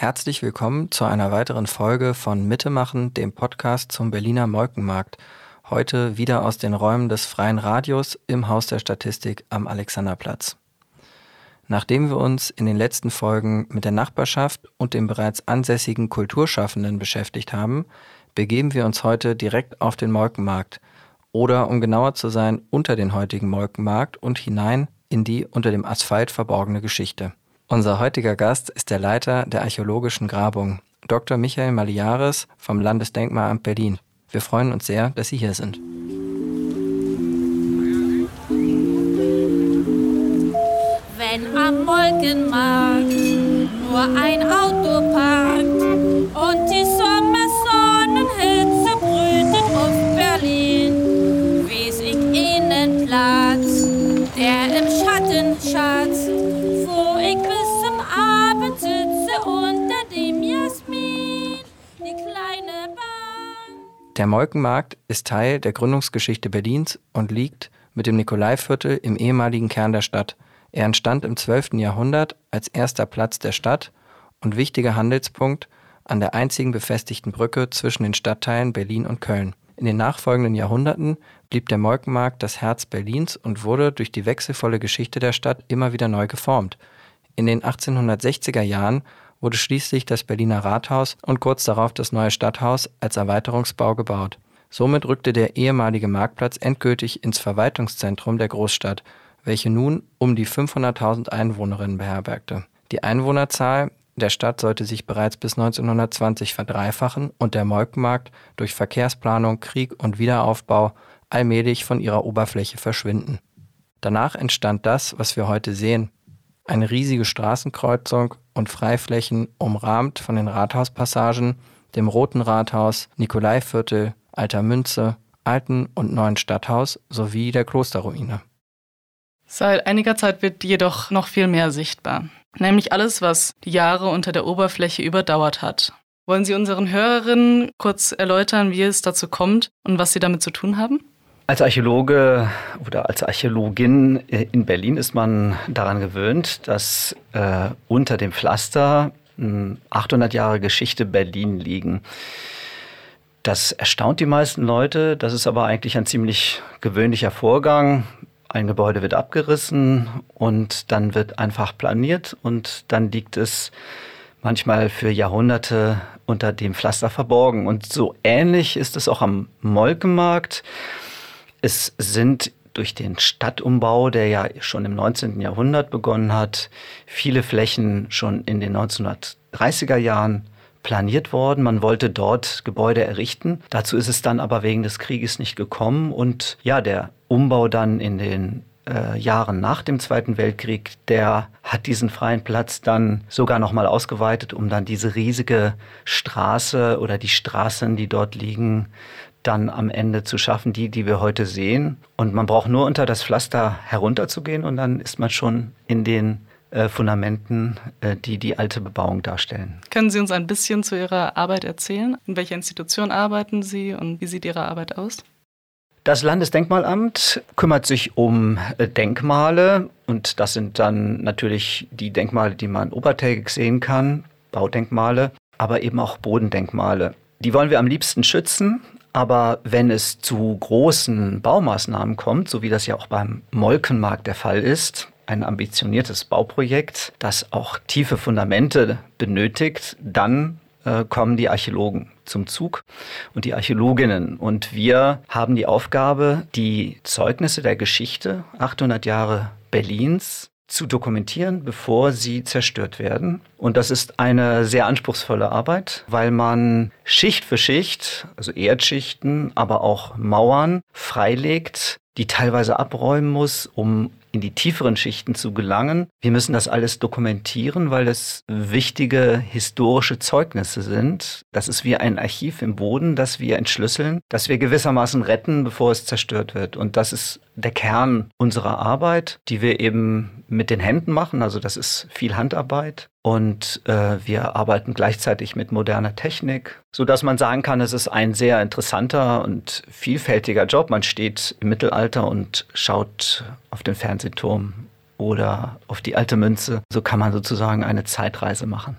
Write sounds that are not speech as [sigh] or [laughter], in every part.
Herzlich willkommen zu einer weiteren Folge von Mitte machen, dem Podcast zum Berliner Molkenmarkt. Heute wieder aus den Räumen des Freien Radios im Haus der Statistik am Alexanderplatz. Nachdem wir uns in den letzten Folgen mit der Nachbarschaft und den bereits ansässigen Kulturschaffenden beschäftigt haben, begeben wir uns heute direkt auf den Molkenmarkt oder um genauer zu sein, unter den heutigen Molkenmarkt und hinein in die unter dem Asphalt verborgene Geschichte. Unser heutiger Gast ist der Leiter der archäologischen Grabung, Dr. Michael Maliares vom Landesdenkmalamt Berlin. Wir freuen uns sehr, dass Sie hier sind. Wenn am Molkenmarkt Der Molkenmarkt ist Teil der Gründungsgeschichte Berlins und liegt mit dem Nikolaiviertel im ehemaligen Kern der Stadt. Er entstand im 12. Jahrhundert als erster Platz der Stadt und wichtiger Handelspunkt an der einzigen befestigten Brücke zwischen den Stadtteilen Berlin und Köln. In den nachfolgenden Jahrhunderten blieb der Molkenmarkt das Herz Berlins und wurde durch die wechselvolle Geschichte der Stadt immer wieder neu geformt. In den 1860er Jahren wurde schließlich das Berliner Rathaus und kurz darauf das neue Stadthaus als Erweiterungsbau gebaut. Somit rückte der ehemalige Marktplatz endgültig ins Verwaltungszentrum der Großstadt, welche nun um die 500.000 Einwohnerinnen beherbergte. Die Einwohnerzahl der Stadt sollte sich bereits bis 1920 verdreifachen und der Molkenmarkt durch Verkehrsplanung, Krieg und Wiederaufbau allmählich von ihrer Oberfläche verschwinden. Danach entstand das, was wir heute sehen, eine riesige Straßenkreuzung und Freiflächen umrahmt von den Rathauspassagen, dem Roten Rathaus, Nikolaiviertel, Alter Münze, Alten und Neuen Stadthaus sowie der Klosterruine. Seit einiger Zeit wird jedoch noch viel mehr sichtbar, nämlich alles, was die Jahre unter der Oberfläche überdauert hat. Wollen Sie unseren Hörerinnen kurz erläutern, wie es dazu kommt und was Sie damit zu tun haben? Als Archäologe oder als Archäologin äh, in Berlin ist man daran gewöhnt, dass äh, unter dem Pflaster 800 Jahre Geschichte Berlin liegen. Das erstaunt die meisten Leute. Das ist aber eigentlich ein ziemlich gewöhnlicher Vorgang. Ein Gebäude wird abgerissen und dann wird einfach planiert und dann liegt es manchmal für Jahrhunderte unter dem Pflaster verborgen. Und so ähnlich ist es auch am Molkenmarkt. Es sind durch den Stadtumbau, der ja schon im 19. Jahrhundert begonnen hat, viele Flächen schon in den 1930er Jahren planiert worden. Man wollte dort Gebäude errichten. Dazu ist es dann aber wegen des Krieges nicht gekommen. Und ja, der Umbau dann in den äh, Jahren nach dem Zweiten Weltkrieg, der hat diesen freien Platz dann sogar noch mal ausgeweitet, um dann diese riesige Straße oder die Straßen, die dort liegen, dann am Ende zu schaffen, die, die wir heute sehen. Und man braucht nur unter das Pflaster herunterzugehen und dann ist man schon in den äh, Fundamenten, äh, die die alte Bebauung darstellen. Können Sie uns ein bisschen zu Ihrer Arbeit erzählen? In welcher Institution arbeiten Sie und wie sieht Ihre Arbeit aus? Das Landesdenkmalamt kümmert sich um äh, Denkmale und das sind dann natürlich die Denkmale, die man obertägig sehen kann, Baudenkmale, aber eben auch Bodendenkmale. Die wollen wir am liebsten schützen, aber wenn es zu großen Baumaßnahmen kommt, so wie das ja auch beim Molkenmarkt der Fall ist, ein ambitioniertes Bauprojekt, das auch tiefe Fundamente benötigt, dann äh, kommen die Archäologen zum Zug und die Archäologinnen. Und wir haben die Aufgabe, die Zeugnisse der Geschichte, 800 Jahre Berlins, zu dokumentieren, bevor sie zerstört werden. Und das ist eine sehr anspruchsvolle Arbeit, weil man Schicht für Schicht, also Erdschichten, aber auch Mauern freilegt, die teilweise abräumen muss, um in die tieferen Schichten zu gelangen. Wir müssen das alles dokumentieren, weil es wichtige historische Zeugnisse sind. Das ist wie ein Archiv im Boden, das wir entschlüsseln, das wir gewissermaßen retten, bevor es zerstört wird. Und das ist der Kern unserer Arbeit, die wir eben mit den Händen machen. Also das ist viel Handarbeit. Und äh, wir arbeiten gleichzeitig mit moderner Technik, so dass man sagen kann, es ist ein sehr interessanter und vielfältiger Job. Man steht im Mittelalter und schaut auf den Fernsehturm oder auf die alte Münze. So kann man sozusagen eine Zeitreise machen.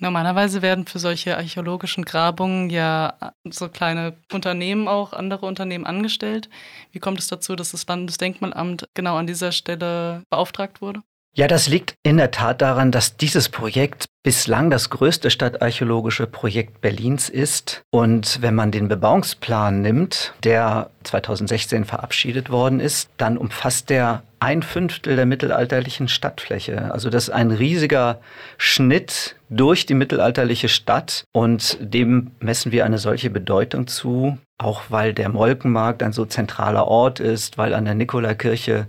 Normalerweise werden für solche archäologischen Grabungen ja so kleine Unternehmen auch, andere Unternehmen angestellt. Wie kommt es dazu, dass das Landesdenkmalamt genau an dieser Stelle beauftragt wurde? Ja, das liegt in der Tat daran, dass dieses Projekt bislang das größte stadtarchäologische Projekt Berlins ist. Und wenn man den Bebauungsplan nimmt, der 2016 verabschiedet worden ist, dann umfasst der ein Fünftel der mittelalterlichen Stadtfläche. Also das ist ein riesiger Schnitt durch die mittelalterliche Stadt und dem messen wir eine solche Bedeutung zu, auch weil der Molkenmarkt ein so zentraler Ort ist, weil an der Nikolaikirche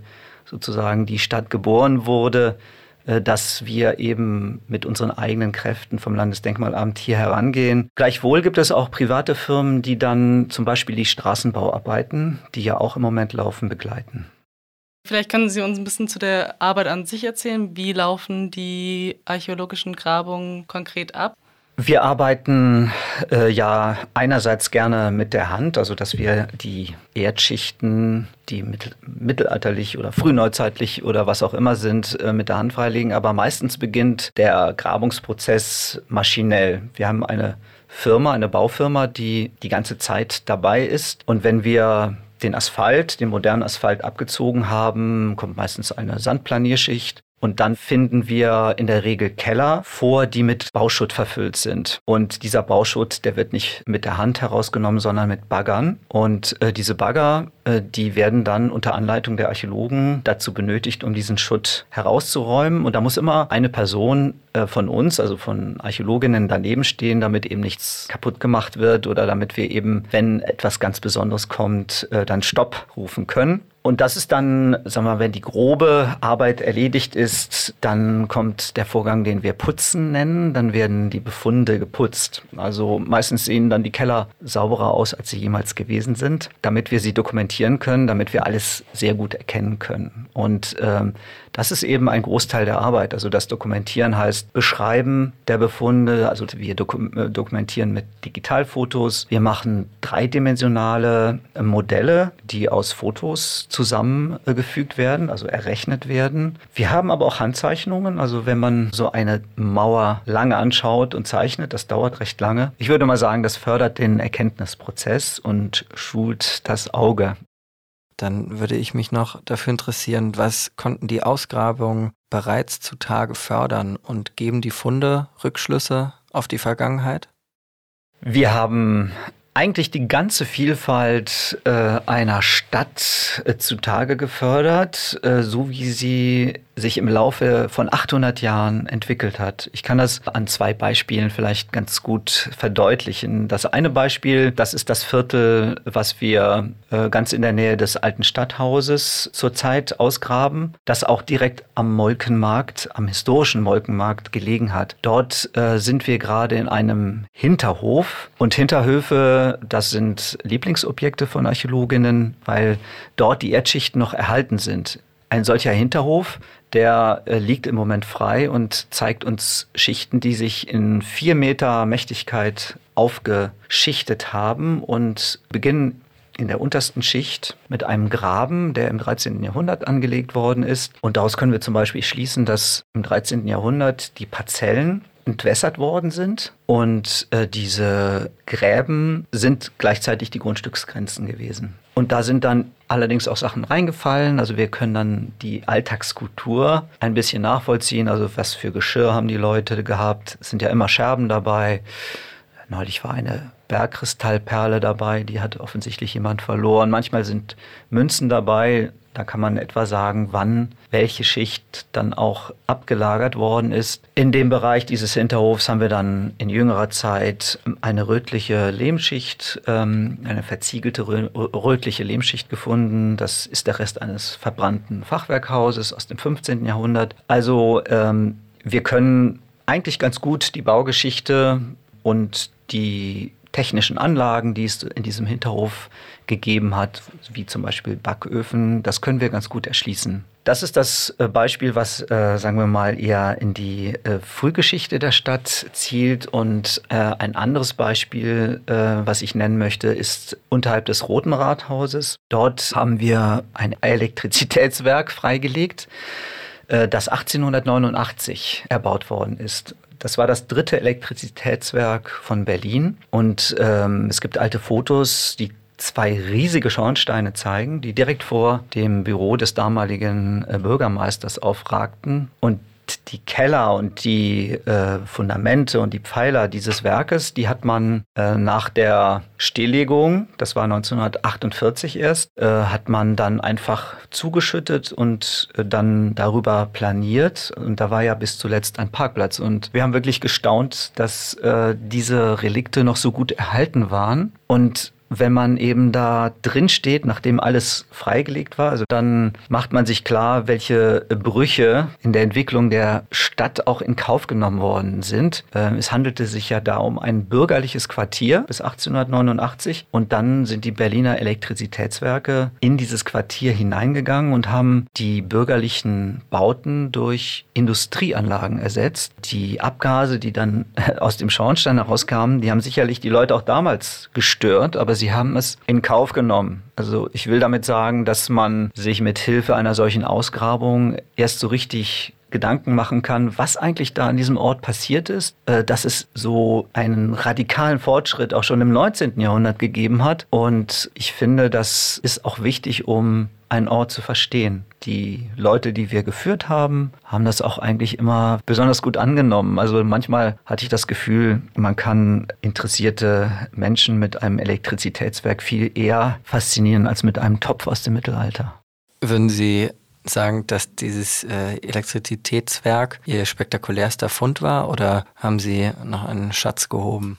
sozusagen die Stadt geboren wurde, äh, dass wir eben mit unseren eigenen Kräften vom Landesdenkmalamt hier herangehen. Gleichwohl gibt es auch private Firmen, die dann zum Beispiel die Straßenbauarbeiten, die ja auch im Moment laufen, begleiten. Vielleicht können Sie uns ein bisschen zu der Arbeit an sich erzählen. Wie laufen die archäologischen Grabungen konkret ab? Wir arbeiten äh, ja einerseits gerne mit der Hand, also dass wir die Erdschichten, die mittel mittelalterlich oder frühneuzeitlich oder was auch immer sind, äh, mit der Hand freilegen. Aber meistens beginnt der Grabungsprozess maschinell. Wir haben eine Firma, eine Baufirma, die die ganze Zeit dabei ist. Und wenn wir den Asphalt, den modernen Asphalt abgezogen haben, kommt meistens eine Sandplanierschicht. Und dann finden wir in der Regel Keller vor, die mit Bauschutt verfüllt sind. Und dieser Bauschutt, der wird nicht mit der Hand herausgenommen, sondern mit Baggern. Und äh, diese Bagger, äh, die werden dann unter Anleitung der Archäologen dazu benötigt, um diesen Schutt herauszuräumen. Und da muss immer eine Person äh, von uns, also von Archäologinnen daneben stehen, damit eben nichts kaputt gemacht wird oder damit wir eben, wenn etwas ganz Besonderes kommt, äh, dann Stopp rufen können. Und das ist dann, sagen wir mal, wenn die grobe Arbeit erledigt ist, dann kommt der Vorgang, den wir Putzen nennen. Dann werden die Befunde geputzt. Also meistens sehen dann die Keller sauberer aus, als sie jemals gewesen sind, damit wir sie dokumentieren können, damit wir alles sehr gut erkennen können. Und ähm, das ist eben ein Großteil der Arbeit. Also das Dokumentieren heißt Beschreiben der Befunde. Also wir äh, dokumentieren mit Digitalfotos. Wir machen dreidimensionale Modelle, die aus Fotos zusammengefügt werden, also errechnet werden. Wir haben aber auch Handzeichnungen. Also wenn man so eine Mauer lange anschaut und zeichnet, das dauert recht lange. Ich würde mal sagen, das fördert den Erkenntnisprozess und schult das Auge. Dann würde ich mich noch dafür interessieren, was konnten die Ausgrabungen bereits zutage fördern und geben die Funde Rückschlüsse auf die Vergangenheit? Wir haben eigentlich die ganze Vielfalt äh, einer Stadt äh, zutage gefördert, äh, so wie sie sich im Laufe von 800 Jahren entwickelt hat. Ich kann das an zwei Beispielen vielleicht ganz gut verdeutlichen. Das eine Beispiel, das ist das Viertel, was wir äh, ganz in der Nähe des alten Stadthauses zurzeit ausgraben, das auch direkt am Molkenmarkt, am historischen Molkenmarkt gelegen hat. Dort äh, sind wir gerade in einem Hinterhof und Hinterhöfe das sind Lieblingsobjekte von Archäologinnen, weil dort die Erdschichten noch erhalten sind. Ein solcher Hinterhof, der äh, liegt im Moment frei und zeigt uns Schichten, die sich in vier Meter Mächtigkeit aufgeschichtet haben und beginnen in der untersten Schicht mit einem Graben, der im 13. Jahrhundert angelegt worden ist. Und daraus können wir zum Beispiel schließen, dass im 13. Jahrhundert die Parzellen entwässert worden sind. Und äh, diese Gräben sind gleichzeitig die Grundstücksgrenzen gewesen. Und da sind dann allerdings auch Sachen reingefallen. Also wir können dann die Alltagskultur ein bisschen nachvollziehen. Also was für Geschirr haben die Leute gehabt? Es sind ja immer Scherben dabei. Neulich war eine Bergkristallperle dabei, die hat offensichtlich jemand verloren. Manchmal sind Münzen dabei, da kann man etwa sagen, wann welche Schicht dann auch abgelagert worden ist. In dem Bereich dieses Hinterhofs haben wir dann in jüngerer Zeit eine rötliche Lehmschicht, ähm, eine verziegelte rötliche Lehmschicht gefunden. Das ist der Rest eines verbrannten Fachwerkhauses aus dem 15. Jahrhundert. Also ähm, wir können eigentlich ganz gut die Baugeschichte und die technischen Anlagen, die es in diesem Hinterhof gegeben hat, wie zum Beispiel Backöfen, das können wir ganz gut erschließen. Das ist das äh, Beispiel, was, äh, sagen wir mal, eher in die äh, Frühgeschichte der Stadt zielt. Und äh, ein anderes Beispiel, äh, was ich nennen möchte, ist unterhalb des Roten Rathauses. Dort haben wir ein Elektrizitätswerk [laughs] freigelegt, äh, das 1889 erbaut worden ist. Das war das dritte Elektrizitätswerk von Berlin. Und ähm, es gibt alte Fotos, die zwei riesige Schornsteine zeigen, die direkt vor dem Büro des damaligen äh, Bürgermeisters aufragten. Und die Keller und die äh, Fundamente und die Pfeiler dieses Werkes, die hat man äh, nach der Stilllegung, das war 1948 erst, äh, hat man dann einfach zugeschüttet und äh, dann darüber planiert. Und da war ja bis zuletzt ein Parkplatz. Und wir haben wirklich gestaunt, dass äh, diese Relikte noch so gut erhalten waren. Und wenn man eben da drin steht, nachdem alles freigelegt war, also dann macht man sich klar, welche Brüche in der Entwicklung der Stadt auch in Kauf genommen worden sind. Ähm, es handelte sich ja da um ein bürgerliches Quartier bis 1889 und dann sind die Berliner Elektrizitätswerke in dieses Quartier hineingegangen und haben die bürgerlichen Bauten durch Industrieanlagen ersetzt. Die Abgase, die dann [laughs] aus dem Schornstein herauskamen, die haben sicherlich die Leute auch damals gestört, aber sie haben es in Kauf genommen. Also ich will damit sagen, dass man sich mit Hilfe einer solchen Ausgrabung erst so richtig Gedanken machen kann, was eigentlich da an diesem Ort passiert ist, äh, dass es so einen radikalen Fortschritt auch schon im 19. Jahrhundert gegeben hat. Und ich finde, das ist auch wichtig, um einen Ort zu verstehen. Die Leute, die wir geführt haben, haben das auch eigentlich immer besonders gut angenommen. Also manchmal hatte ich das Gefühl, man kann interessierte Menschen mit einem Elektrizitätswerk viel eher faszinieren als mit einem Topf aus dem Mittelalter. Würden Sie sagen, dass dieses äh, Elektrizitätswerk Ihr spektakulärster Fund war oder haben Sie noch einen Schatz gehoben?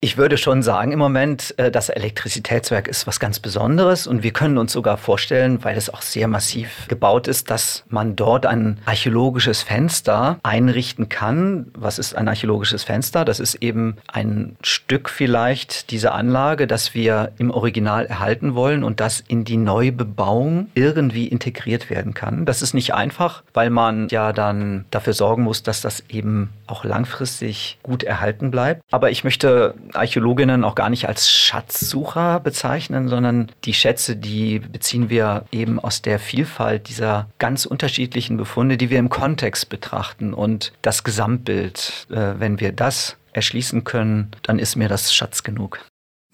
Ich würde schon sagen im Moment, äh, das Elektrizitätswerk ist was ganz Besonderes und wir können uns sogar vorstellen, weil es auch sehr massiv gebaut ist, dass man dort ein archäologisches Fenster einrichten kann. Was ist ein archäologisches Fenster? Das ist eben ein Stück vielleicht dieser Anlage, das wir im Original erhalten wollen und das in die neue Bebauung irgendwie integriert werden kann. Das ist nicht einfach, weil man ja dann dafür sorgen muss, dass das eben auch langfristig gut erhalten bleibt. Aber ich möchte Archäologinnen auch gar nicht als Schatzsucher bezeichnen, sondern die Schätze, die beziehen wir eben aus der Vielfalt dieser ganz unterschiedlichen Befunde, die wir im Kontext betrachten und das Gesamtbild. Äh, wenn wir das erschließen können, dann ist mir das Schatz genug.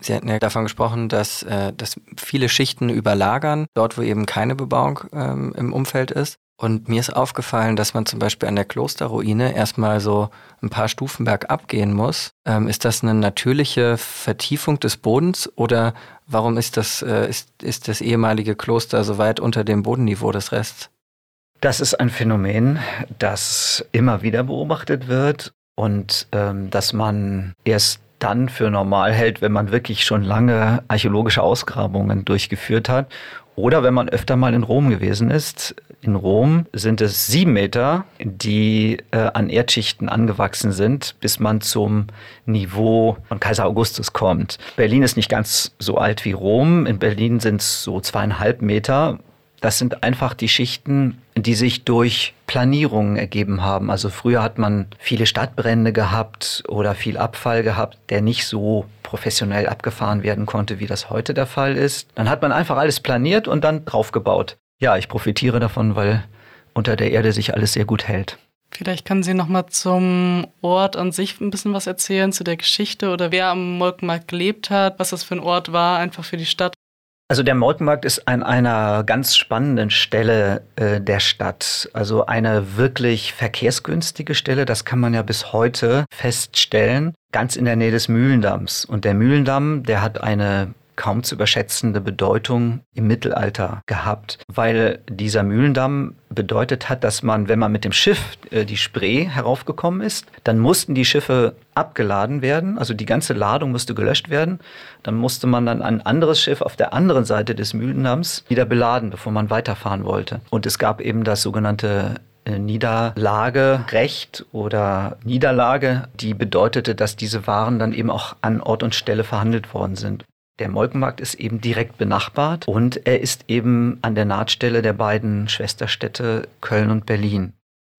Sie hatten ja davon gesprochen, dass, äh, dass viele Schichten überlagern, dort wo eben keine Bebauung ähm, im Umfeld ist. Und mir ist aufgefallen, dass man zum Beispiel an der Klosterruine erstmal so ein paar Stufen bergab gehen muss. Ähm, ist das eine natürliche Vertiefung des Bodens oder warum ist das, äh, ist, ist das ehemalige Kloster so weit unter dem Bodenniveau des Rests? Das ist ein Phänomen, das immer wieder beobachtet wird und ähm, dass man erst dann für normal hält, wenn man wirklich schon lange archäologische Ausgrabungen durchgeführt hat oder wenn man öfter mal in Rom gewesen ist. In Rom sind es sieben Meter, die äh, an Erdschichten angewachsen sind, bis man zum Niveau von Kaiser Augustus kommt. Berlin ist nicht ganz so alt wie Rom. In Berlin sind es so zweieinhalb Meter. Das sind einfach die Schichten, die sich durch Planierungen ergeben haben. Also früher hat man viele Stadtbrände gehabt oder viel Abfall gehabt, der nicht so professionell abgefahren werden konnte, wie das heute der Fall ist. Dann hat man einfach alles planiert und dann draufgebaut. Ja, ich profitiere davon, weil unter der Erde sich alles sehr gut hält. Vielleicht können Sie noch mal zum Ort an sich ein bisschen was erzählen, zu der Geschichte oder wer am Molkenmarkt gelebt hat, was das für ein Ort war, einfach für die Stadt. Also der Molkenmarkt ist an einer ganz spannenden Stelle äh, der Stadt. Also eine wirklich verkehrsgünstige Stelle, das kann man ja bis heute feststellen, ganz in der Nähe des Mühlendamms. Und der Mühlendamm, der hat eine kaum zu überschätzende Bedeutung im Mittelalter gehabt, weil dieser Mühlendamm bedeutet hat, dass man, wenn man mit dem Schiff äh, die Spree heraufgekommen ist, dann mussten die Schiffe abgeladen werden, also die ganze Ladung musste gelöscht werden. Dann musste man dann ein anderes Schiff auf der anderen Seite des Mühlendamms wieder beladen, bevor man weiterfahren wollte. Und es gab eben das sogenannte äh, Niederlagerecht oder Niederlage, die bedeutete, dass diese Waren dann eben auch an Ort und Stelle verhandelt worden sind. Der Molkenmarkt ist eben direkt benachbart und er ist eben an der Nahtstelle der beiden Schwesterstädte Köln und Berlin.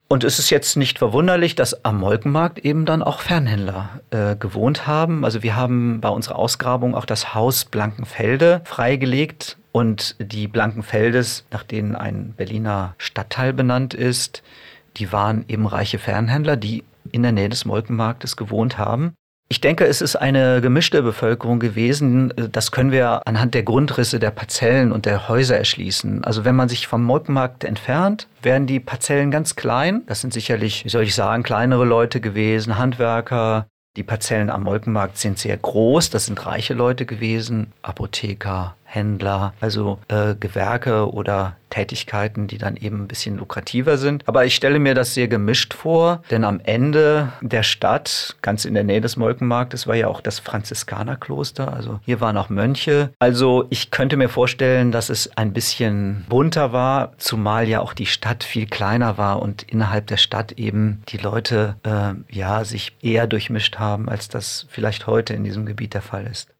Und es ist jetzt nicht verwunderlich, dass am Molkenmarkt eben dann auch Fernhändler äh, gewohnt haben. Also wir haben bei unserer Ausgrabung auch das Haus Blankenfelde freigelegt und die Blankenfeldes, nach denen ein Berliner Stadtteil benannt ist, die waren eben reiche Fernhändler, die in der Nähe des Molkenmarktes gewohnt haben. Ich denke, es ist eine gemischte Bevölkerung gewesen. Das können wir anhand der Grundrisse der Parzellen und der Häuser erschließen. Also wenn man sich vom Molkenmarkt entfernt, werden die Parzellen ganz klein. Das sind sicherlich, wie soll ich sagen, kleinere Leute gewesen, Handwerker. Die Parzellen am Molkenmarkt sind sehr groß. Das sind reiche Leute gewesen, Apotheker, Händler, also äh, Gewerke oder Tätigkeiten, die dann eben ein bisschen lukrativer sind. Aber ich stelle mir das sehr gemischt vor, denn am Ende der Stadt, ganz in der Nähe des Molkenmarktes, war ja auch das Franziskanerkloster. Also hier waren auch Mönche. Also ich könnte mir vorstellen, dass es ein bisschen bunter war, zumal ja auch die Stadt viel kleiner war und innerhalb der Stadt eben die Leute äh, ja sich eher durchmischt haben, als das vielleicht heute in diesem Gebiet der Fall ist.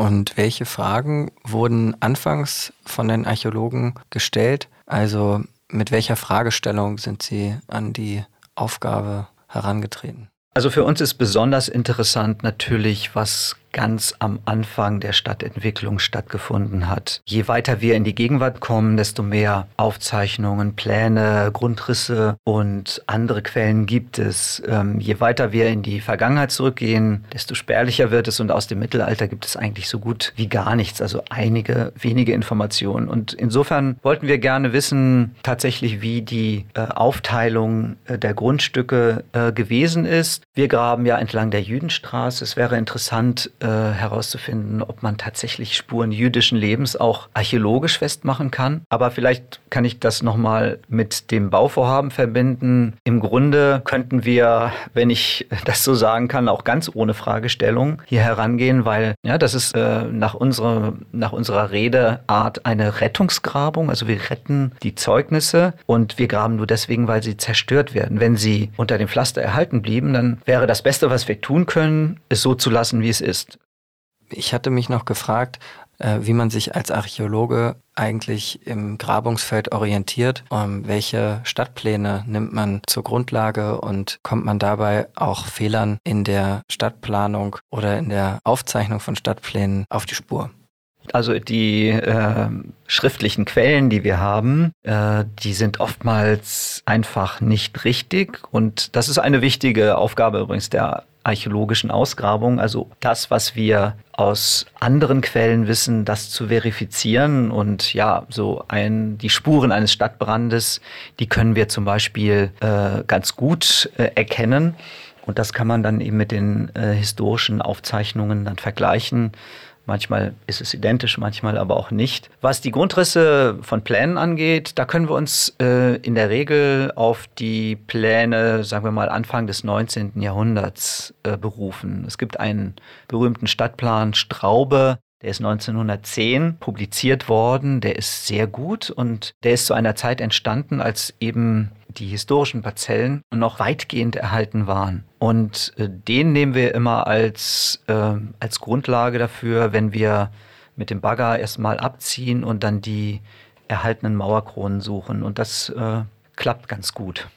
Und welche Fragen wurden anfangs von den Archäologen gestellt? Also mit welcher Fragestellung sind sie an die Aufgabe herangetreten? Also für uns ist besonders interessant natürlich, was ganz am Anfang der Stadtentwicklung stattgefunden hat. Je weiter wir in die Gegenwart kommen, desto mehr Aufzeichnungen, Pläne, Grundrisse und andere Quellen gibt es. Ähm, je weiter wir in die Vergangenheit zurückgehen, desto spärlicher wird es und aus dem Mittelalter gibt es eigentlich so gut wie gar nichts, also einige wenige Informationen. Und insofern wollten wir gerne wissen tatsächlich, wie die äh, Aufteilung äh, der Grundstücke äh, gewesen ist. Wir graben ja entlang der Jüdenstraße. Es wäre interessant, äh, herauszufinden, ob man tatsächlich Spuren jüdischen Lebens auch archäologisch festmachen kann. Aber vielleicht kann ich das nochmal mit dem Bauvorhaben verbinden. Im Grunde könnten wir, wenn ich [laughs] das so sagen kann, auch ganz ohne Fragestellung hier herangehen, weil ja, das ist äh, nach, unserer, nach unserer Redeart eine Rettungsgrabung. Also wir retten die Zeugnisse und wir graben nur deswegen, weil sie zerstört werden. Wenn sie unter dem Pflaster erhalten blieben, dann wäre das Beste, was wir tun können, es so zu lassen, wie es ist. Ich hatte mich noch gefragt, äh, wie man sich als Archäologe eigentlich im Grabungsfeld orientiert. Um, welche Stadtpläne nimmt man zur Grundlage und kommt man dabei auch Fehlern in der Stadtplanung oder in der Aufzeichnung von Stadtplänen auf die Spur? Also die äh, schriftlichen Quellen, die wir haben, äh, die sind oftmals einfach nicht richtig. Und das ist eine wichtige Aufgabe übrigens der archäologischen Ausgrabungen, also das, was wir aus anderen Quellen wissen, das zu verifizieren und ja, so ein, die Spuren eines Stadtbrandes, die können wir zum Beispiel äh, ganz gut äh, erkennen. Und das kann man dann eben mit den äh, historischen Aufzeichnungen dann vergleichen Manchmal ist es identisch, manchmal aber auch nicht. Was die Grundrisse von Plänen angeht, da können wir uns äh, in der Regel auf die Pläne, sagen wir mal, Anfang des 19. Jahrhunderts äh, berufen. Es gibt einen berühmten Stadtplan Straube, der ist 1910 publiziert worden. Der ist sehr gut und der ist zu einer Zeit entstanden, als eben die historischen Parzellen noch weitgehend erhalten waren. Und äh, den nehmen wir immer als, äh, als Grundlage dafür, wenn wir mit dem Bagger erstmal abziehen und dann die erhaltenen Mauerkronen suchen. Und das äh, klappt ganz gut.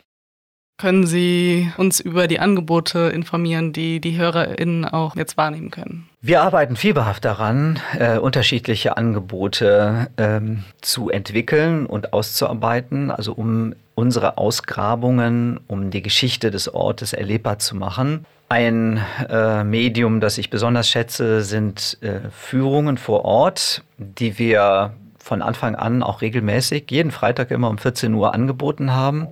Können Sie uns über die Angebote informieren, die die HörerInnen auch jetzt wahrnehmen können? Wir arbeiten fieberhaft daran, äh, unterschiedliche Angebote ähm, zu entwickeln und auszuarbeiten, also um unsere Ausgrabungen, um die Geschichte des Ortes erlebbar zu machen. Ein äh, Medium, das ich besonders schätze, sind äh, Führungen vor Ort, die wir von Anfang an auch regelmäßig, jeden Freitag immer um 14 Uhr angeboten haben,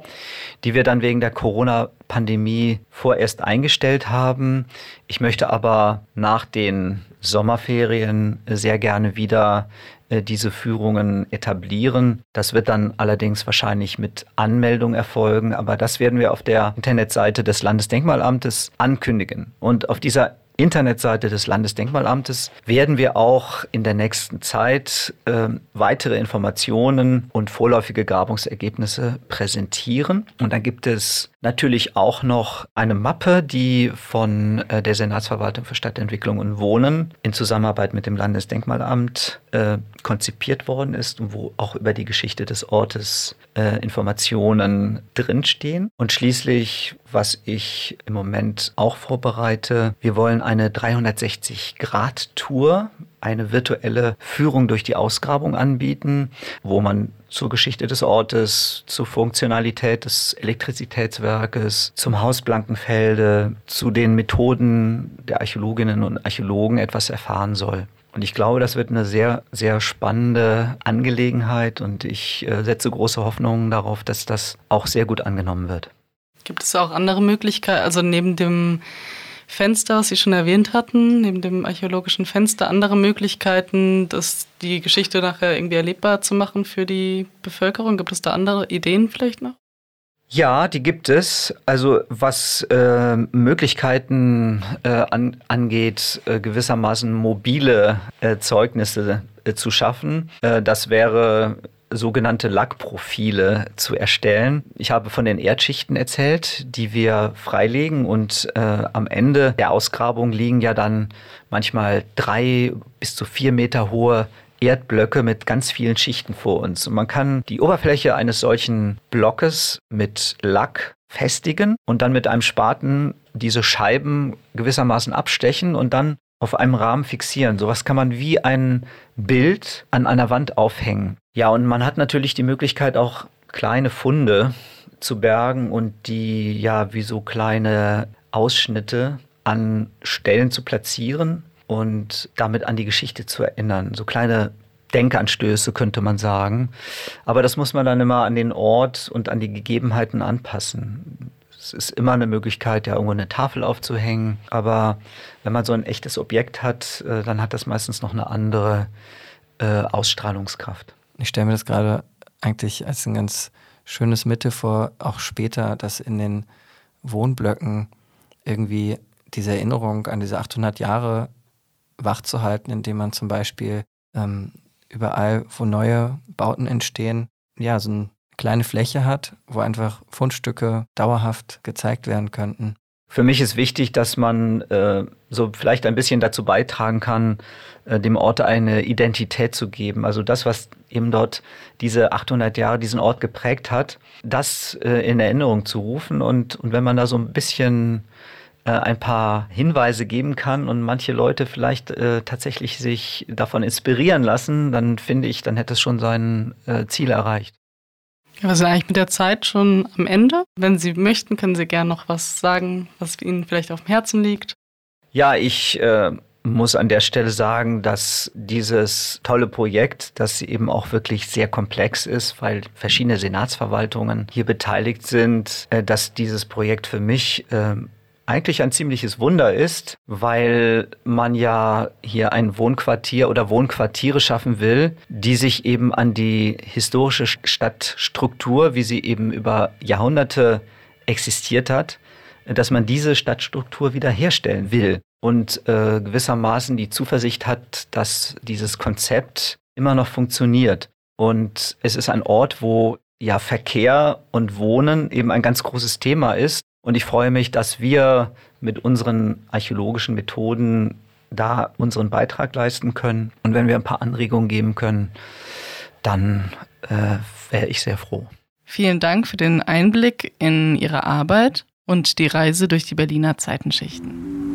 die wir dann wegen der Corona-Pandemie vorerst eingestellt haben. Ich möchte aber nach den Sommerferien sehr gerne wieder äh, diese Führungen etablieren. Das wird dann allerdings wahrscheinlich mit Anmeldung erfolgen, aber das werden wir auf der Internetseite des Landesdenkmalamtes ankündigen. Und auf dieser Internetseite des Landesdenkmalamtes werden wir auch in der nächsten Zeit äh, weitere Informationen und vorläufige Grabungsergebnisse präsentieren. Und dann gibt es natürlich auch noch eine Mappe, die von äh, der Senatsverwaltung für Stadtentwicklung und Wohnen in Zusammenarbeit mit dem Landesdenkmalamt äh, konzipiert worden ist und wo auch über die Geschichte des Ortes äh, Informationen drinstehen. Und schließlich, was ich im Moment auch vorbereite, wir wollen eine 360-Grad-Tour eine virtuelle Führung durch die Ausgrabung anbieten, wo man zur Geschichte des Ortes, zur Funktionalität des Elektrizitätswerkes, zum Haus Blankenfelde, zu den Methoden der Archäologinnen und Archäologen etwas erfahren soll. Und ich glaube, das wird eine sehr, sehr spannende Angelegenheit und ich äh, setze große Hoffnungen darauf, dass das auch sehr gut angenommen wird. Gibt es auch andere Möglichkeiten, also neben dem Fenster, was Sie schon erwähnt hatten, neben dem archäologischen Fenster, andere Möglichkeiten, das, die Geschichte nachher irgendwie erlebbar zu machen für die Bevölkerung? Gibt es da andere Ideen vielleicht noch? Ja, die gibt es. Also was äh, Möglichkeiten äh, an, angeht, äh, gewissermaßen mobile äh, Zeugnisse äh, zu schaffen, äh, das wäre sogenannte Lackprofile zu erstellen. Ich habe von den Erdschichten erzählt, die wir freilegen und äh, am Ende der Ausgrabung liegen ja dann manchmal drei bis zu vier Meter hohe Erdblöcke mit ganz vielen Schichten vor uns. Und man kann die Oberfläche eines solchen Blockes mit Lack festigen und dann mit einem Spaten diese Scheiben gewissermaßen abstechen und dann auf einem Rahmen fixieren. Sowas kann man wie ein Bild an einer Wand aufhängen. Ja, und man hat natürlich die Möglichkeit auch kleine Funde zu bergen und die ja wie so kleine Ausschnitte an Stellen zu platzieren und damit an die Geschichte zu erinnern. So kleine Denkanstöße könnte man sagen. Aber das muss man dann immer an den Ort und an die Gegebenheiten anpassen. Es ist immer eine Möglichkeit, ja irgendwo eine Tafel aufzuhängen. Aber wenn man so ein echtes Objekt hat, äh, dann hat das meistens noch eine andere äh, Ausstrahlungskraft. Ich stelle mir das gerade eigentlich als ein ganz schönes Mitte vor, auch später, dass in den Wohnblöcken irgendwie diese Erinnerung an diese 800 Jahre wachzuhalten, indem man zum Beispiel ähm, überall, wo neue Bauten entstehen, ja, so eine kleine Fläche hat, wo einfach Fundstücke dauerhaft gezeigt werden könnten. Für mich ist wichtig, dass man äh, so vielleicht ein bisschen dazu beitragen kann, äh, dem Ort eine Identität zu geben. Also das, was eben dort diese 800 Jahre diesen Ort geprägt hat, das äh, in Erinnerung zu rufen. Und, und wenn man da so ein bisschen äh, ein paar Hinweise geben kann und manche Leute vielleicht äh, tatsächlich sich davon inspirieren lassen, dann finde ich, dann hätte es schon sein äh, Ziel erreicht. Wir sind eigentlich mit der Zeit schon am Ende. Wenn Sie möchten, können Sie gerne noch was sagen, was Ihnen vielleicht auf dem Herzen liegt. Ja, ich äh, muss an der Stelle sagen, dass dieses tolle Projekt, das eben auch wirklich sehr komplex ist, weil verschiedene Senatsverwaltungen hier beteiligt sind, äh, dass dieses Projekt für mich äh, eigentlich ein ziemliches Wunder ist, weil man ja hier ein Wohnquartier oder Wohnquartiere schaffen will, die sich eben an die historische Stadtstruktur, wie sie eben über Jahrhunderte existiert hat, dass man diese Stadtstruktur wiederherstellen will und äh, gewissermaßen die Zuversicht hat, dass dieses Konzept immer noch funktioniert. Und es ist ein Ort, wo ja Verkehr und Wohnen eben ein ganz großes Thema ist und ich freue mich, dass wir mit unseren archäologischen Methoden da unseren Beitrag leisten können. Und wenn wir ein paar Anregungen geben können, dann äh, wäre ich sehr froh. Vielen Dank für den Einblick in Ihre Arbeit und die Reise durch die Berliner Zeitenschichten.